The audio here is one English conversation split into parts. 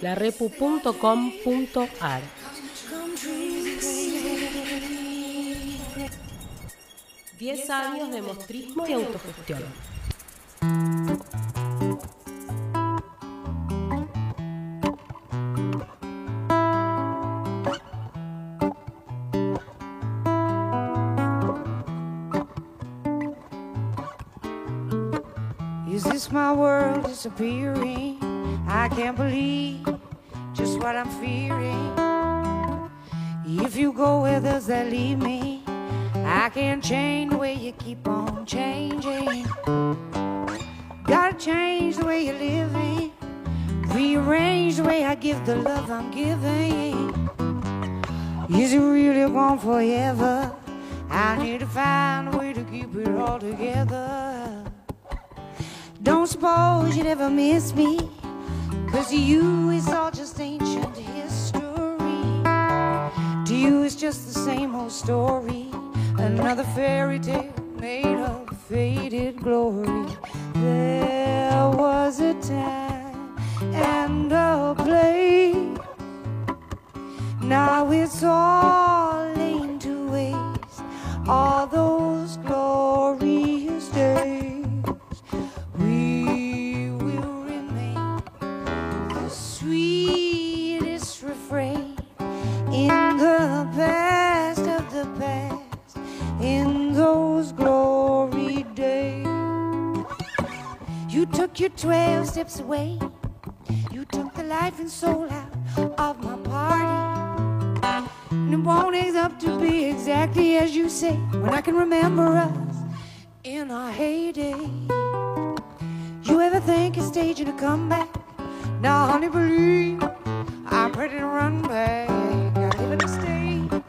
larepu.com.ar. Diez años de mostrismo y autogestión. Is this my world disappearing? I can't believe just what I'm fearing. If you go where does that leave me? I can't change the way you keep on changing. Gotta change the way you're living. Rearrange the way I give the love I'm giving. Is it really gone forever? I need to find a way to keep it all together. Don't suppose you'd ever miss me. Cause you it's all just ancient history. To you it's just the same old story. Another fairy tale made of faded glory. There was a time and a place. Now it's all to waste. All those glorious took your 12 steps away, you took the life and soul out of my party. And it won't end up to be exactly as you say when I can remember us in our heyday. You ever think of staging a comeback? Now, honey, believe I'm ready to run back. I live in a state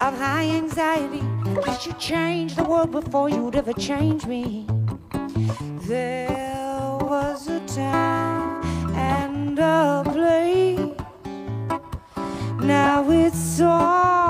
of high anxiety. I should change the world before you'd ever change me. There was a time and a place. Now it's all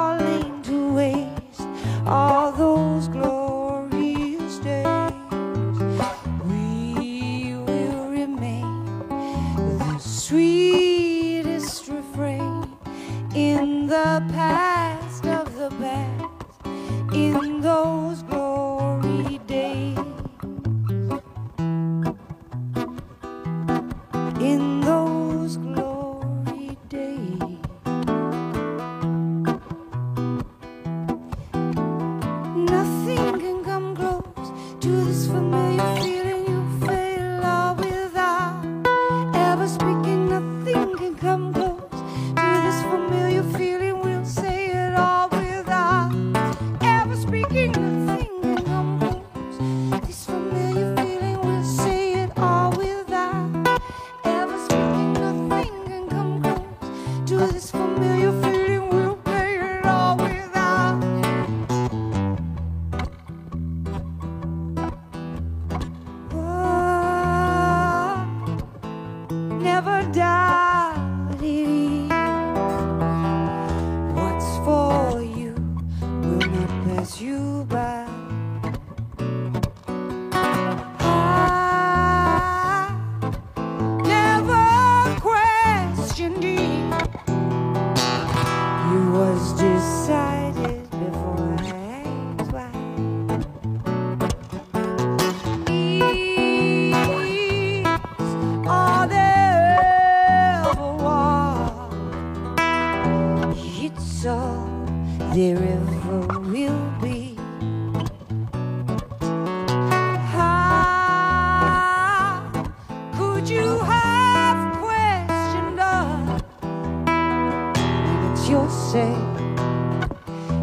It's yourself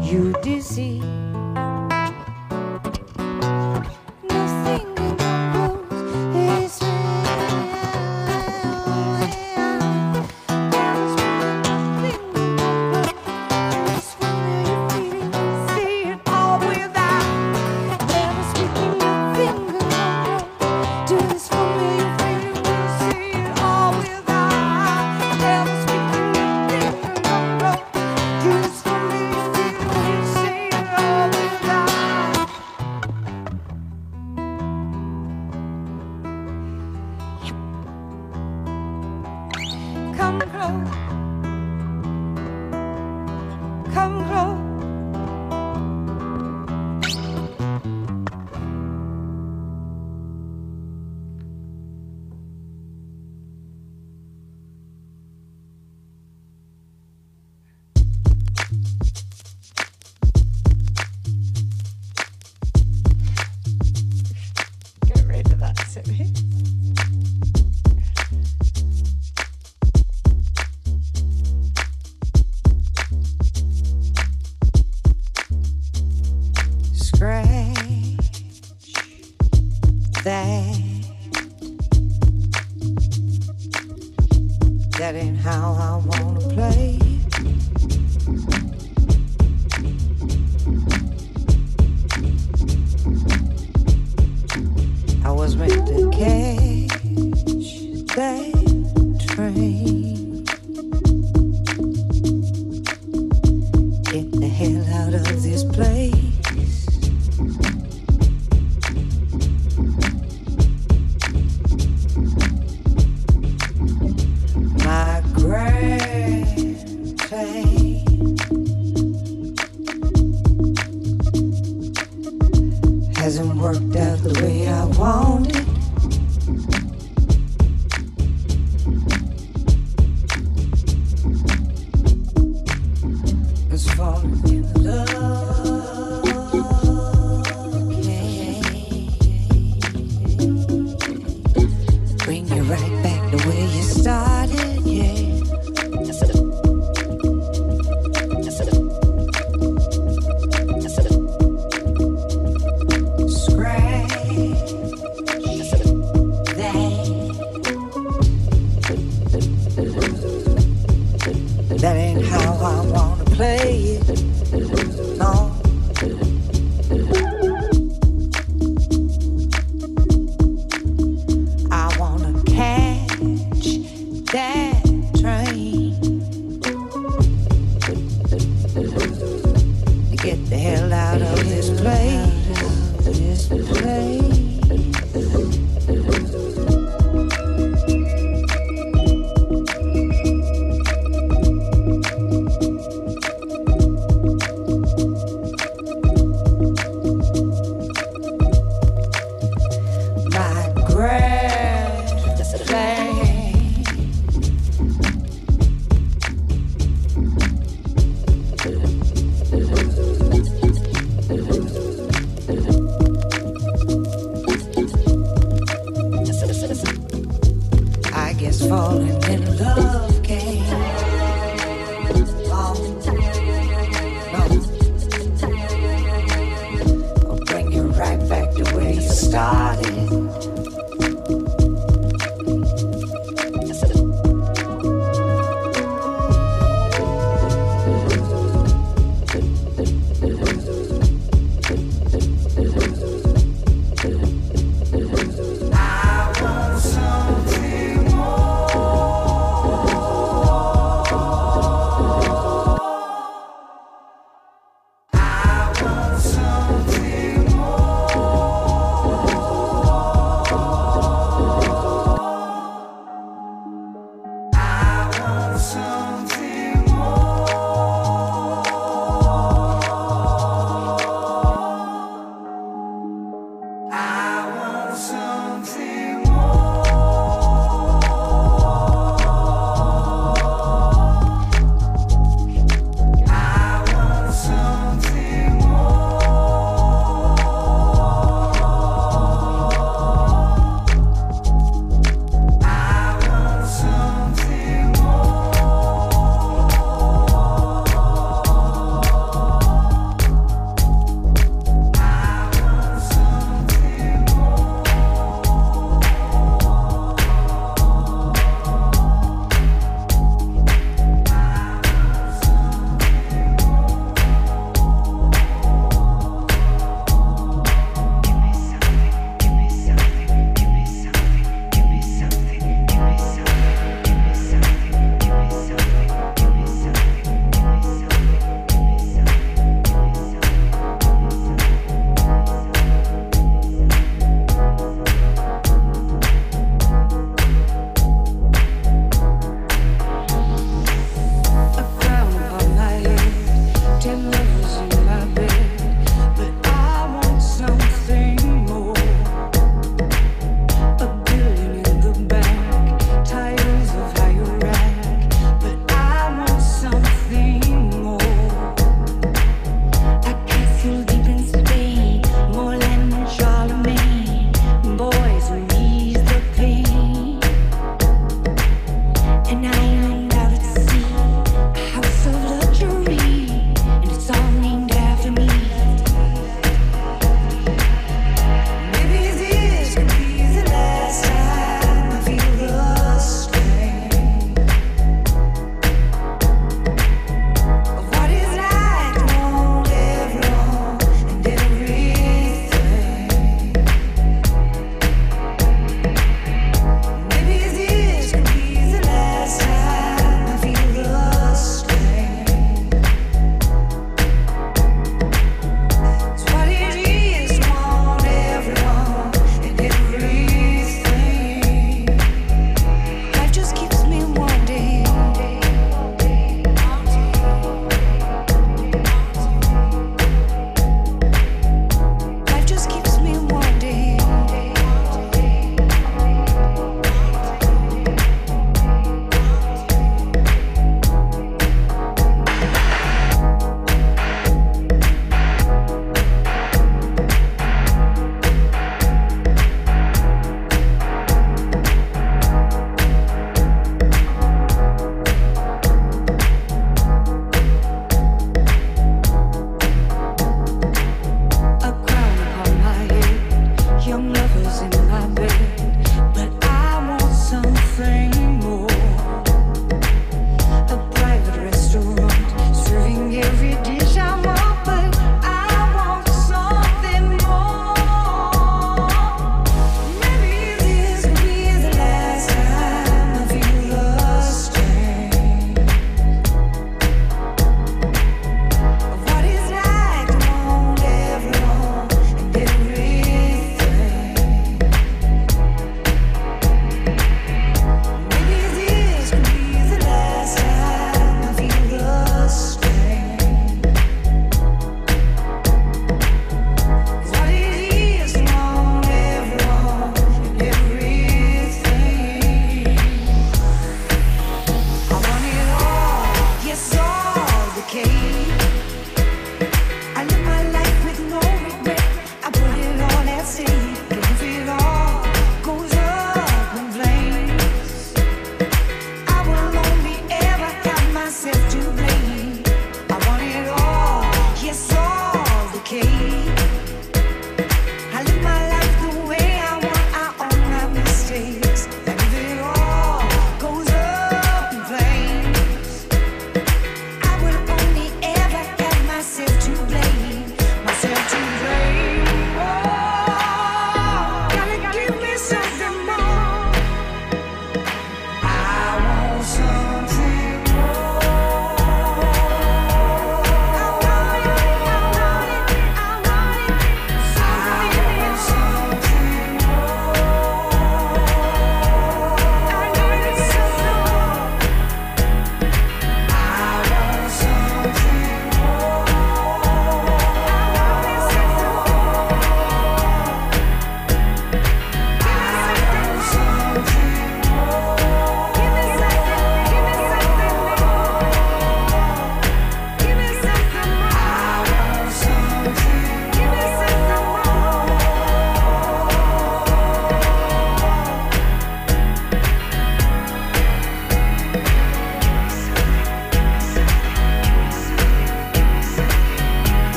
you deceive.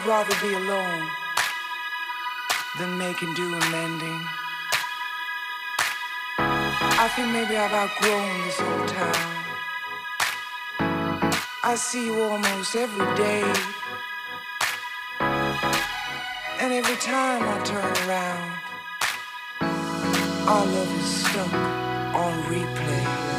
I'd rather be alone than making do and mending. I think maybe I've outgrown this old town. I see you almost every day. And every time I turn around, our love is stuck on replay.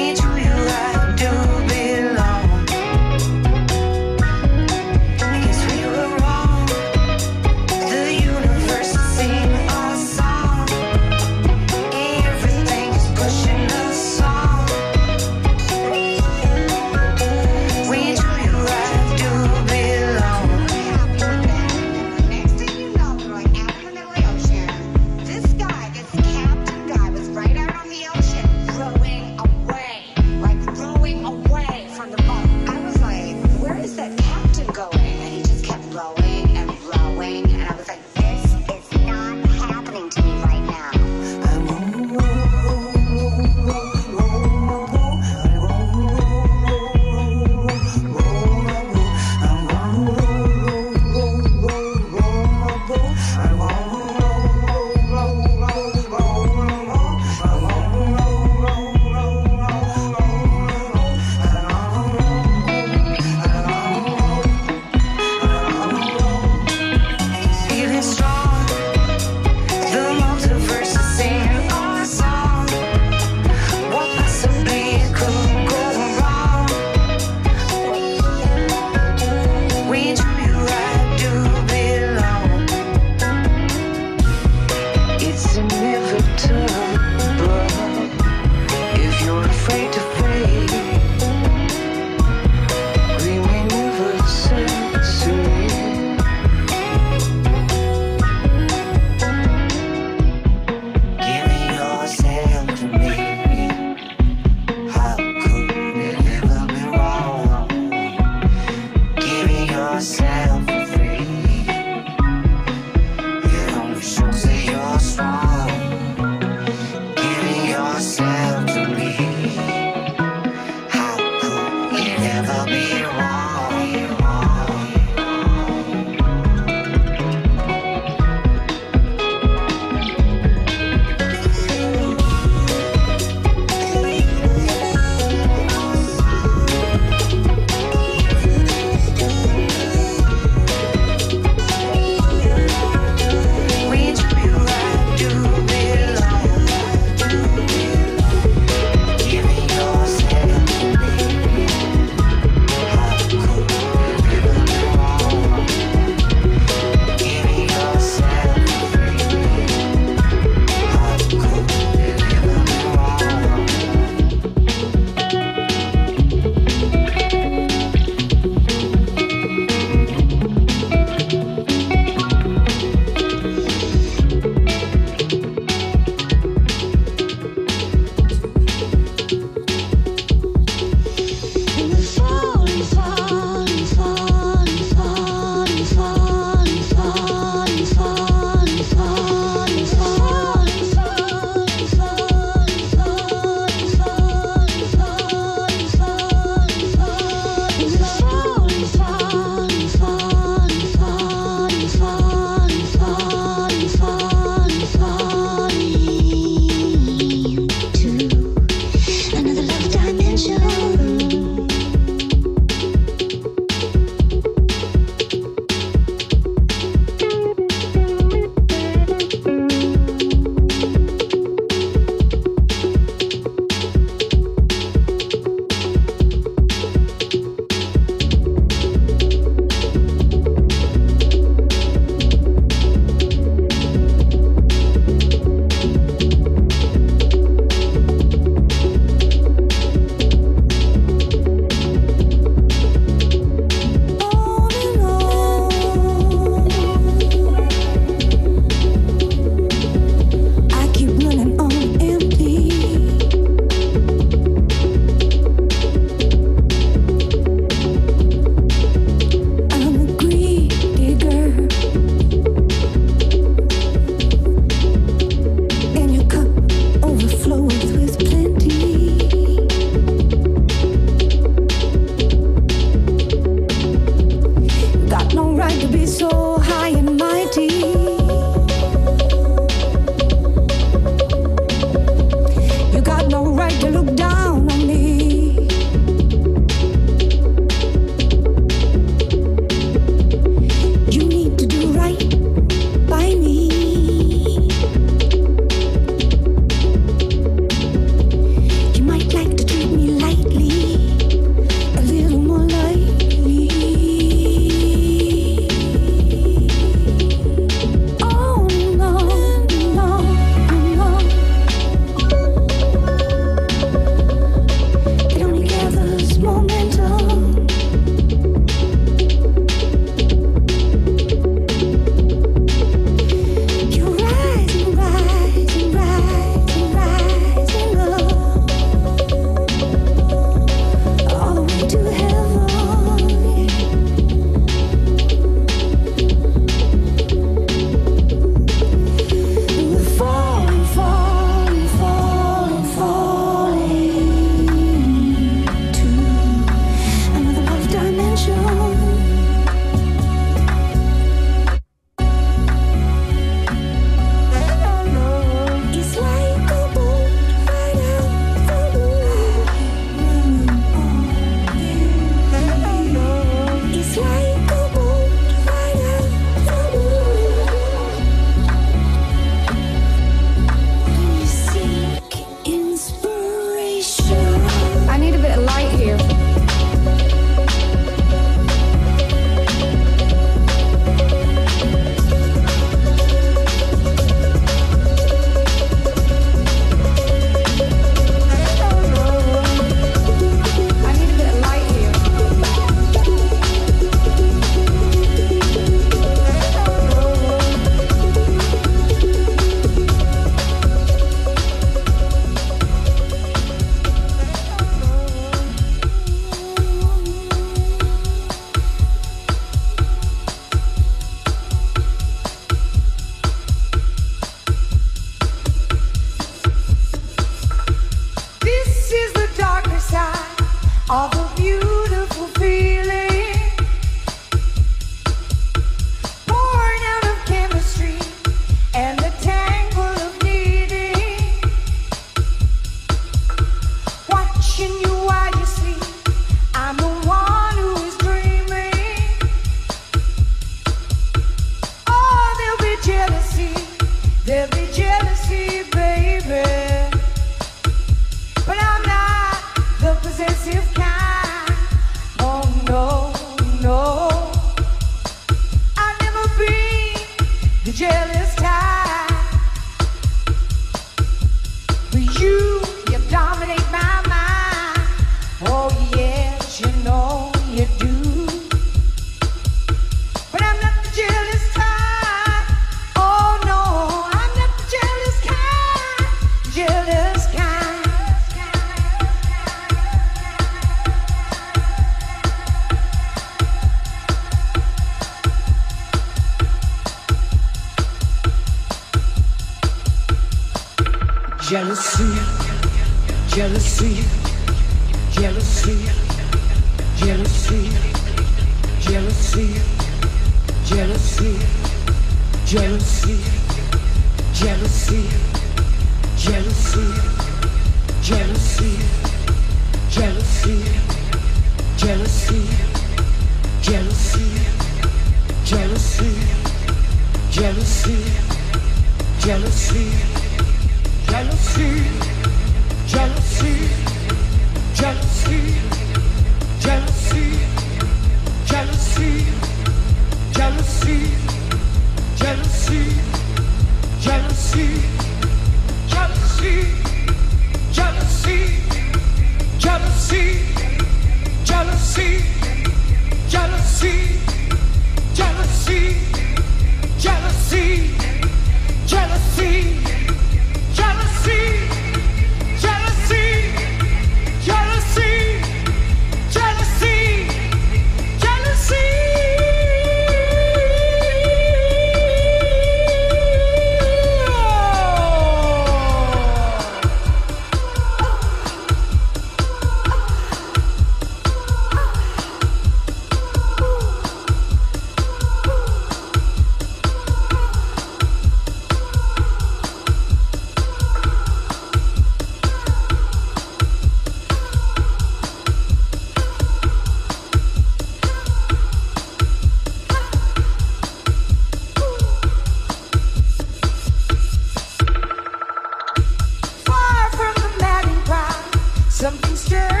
Jealousy,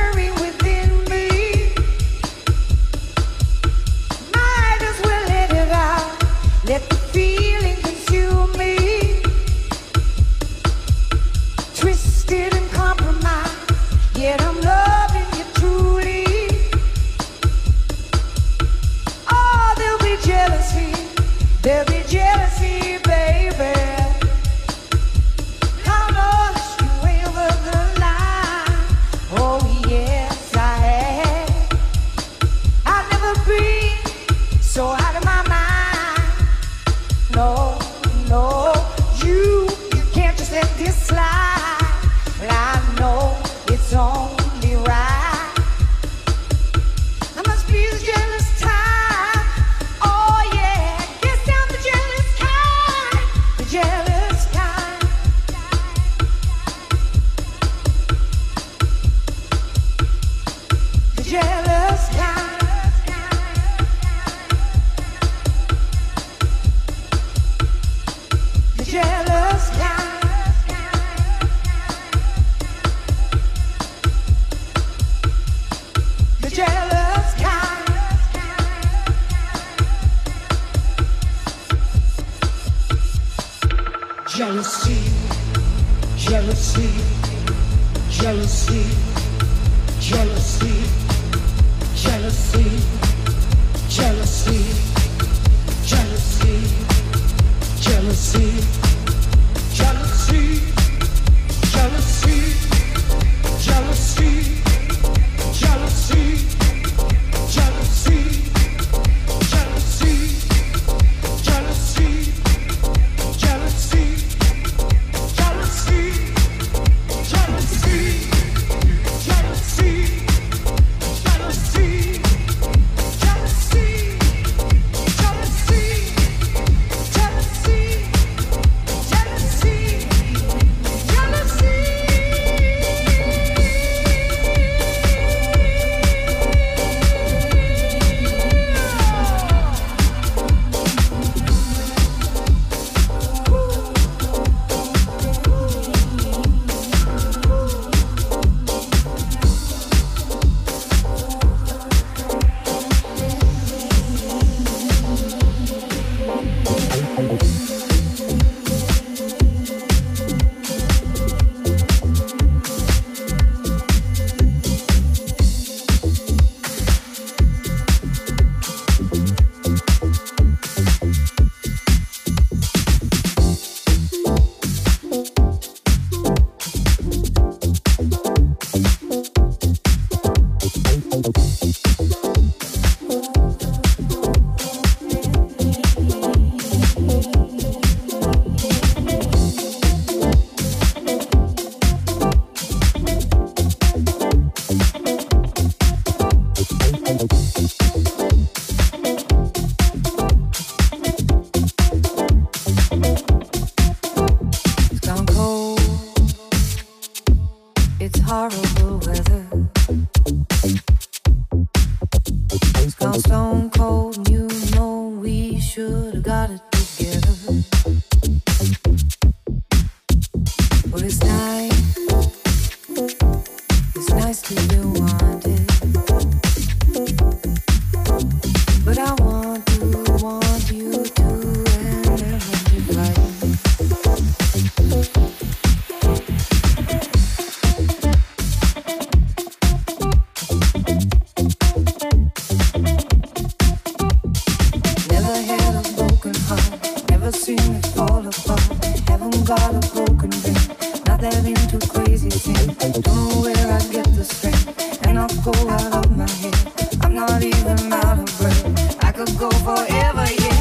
never, yeah.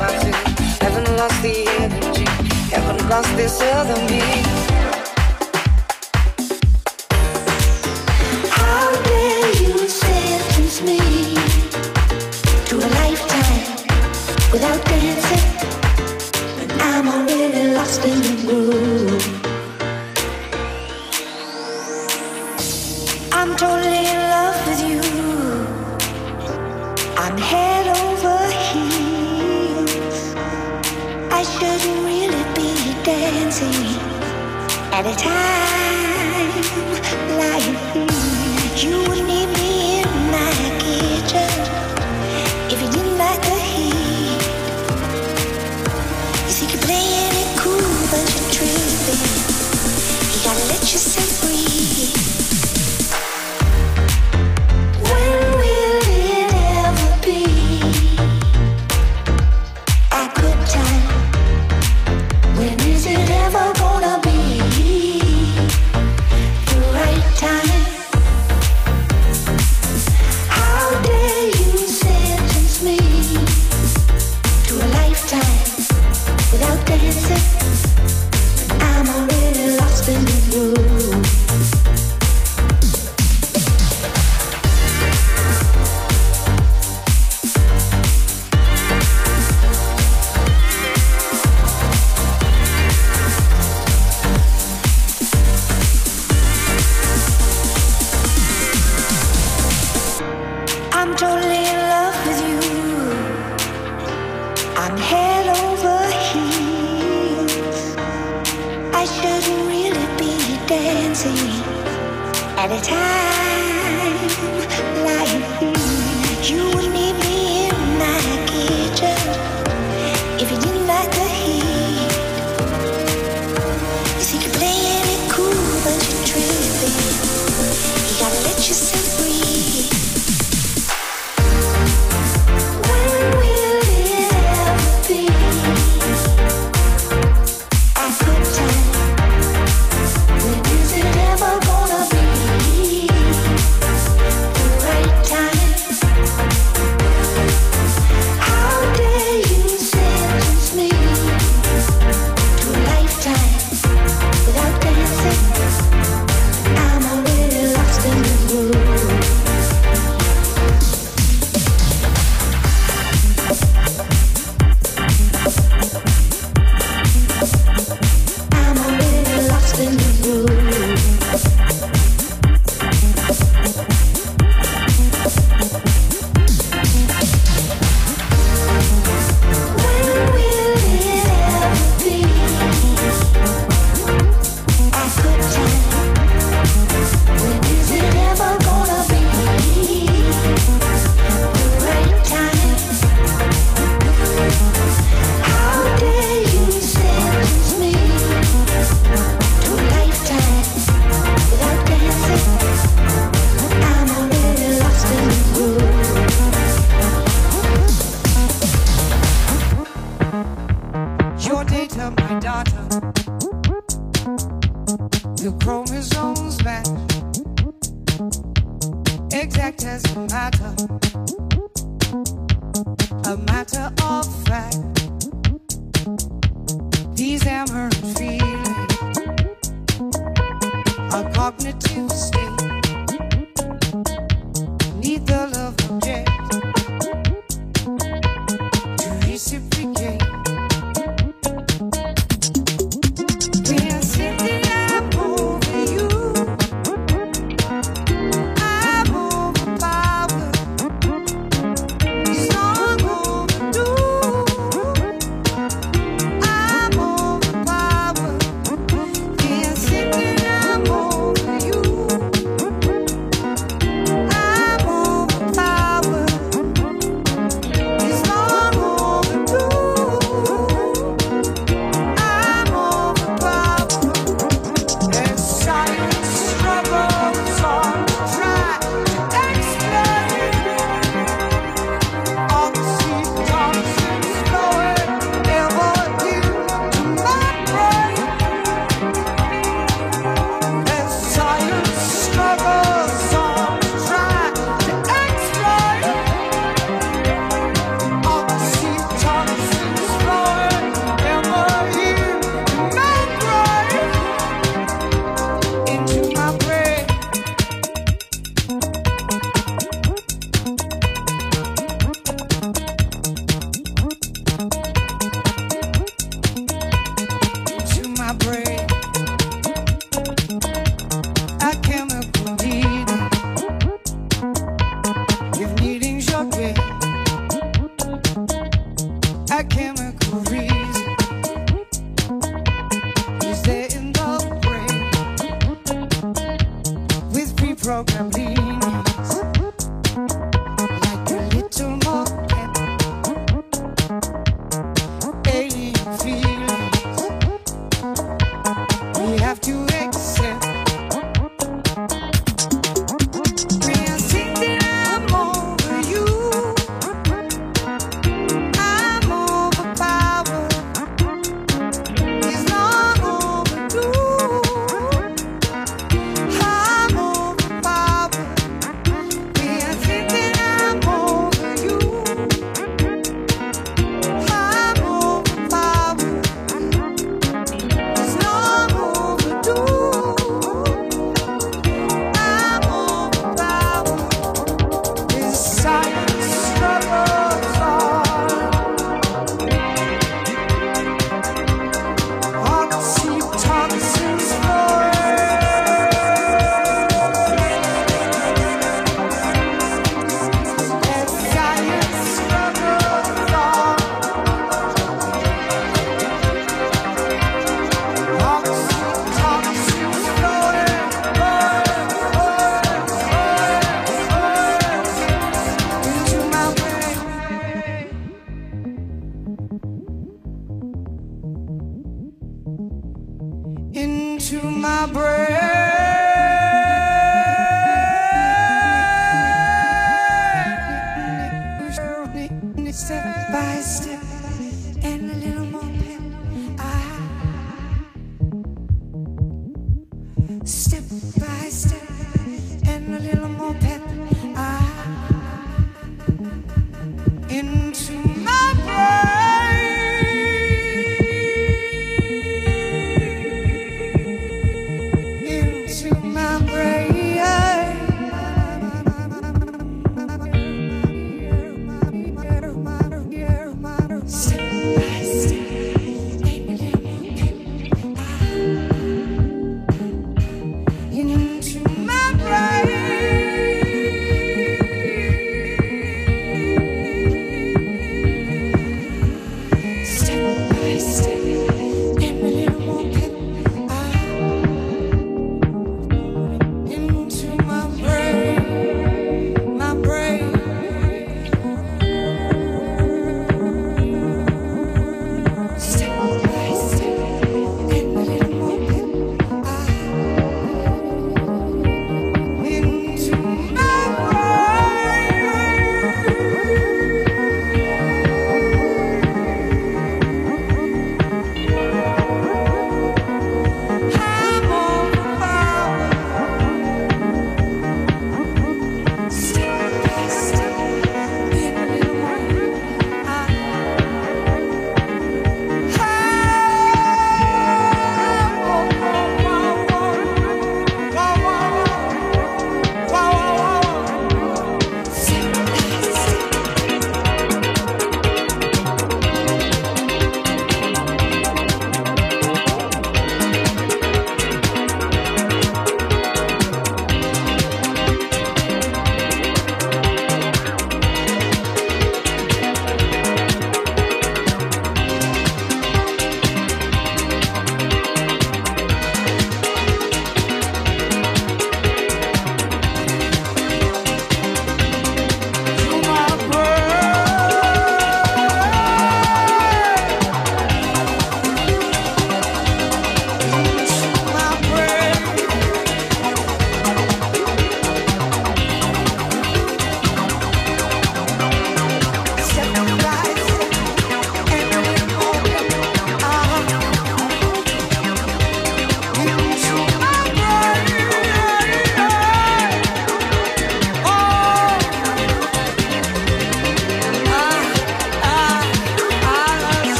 myself. Haven't lost the energy, haven't lost this other me.